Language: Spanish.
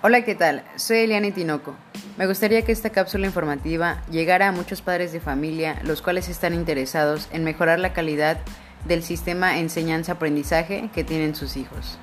Hola, ¿qué tal? Soy Eliane Tinoco. Me gustaría que esta cápsula informativa llegara a muchos padres de familia, los cuales están interesados en mejorar la calidad del sistema enseñanza-aprendizaje que tienen sus hijos.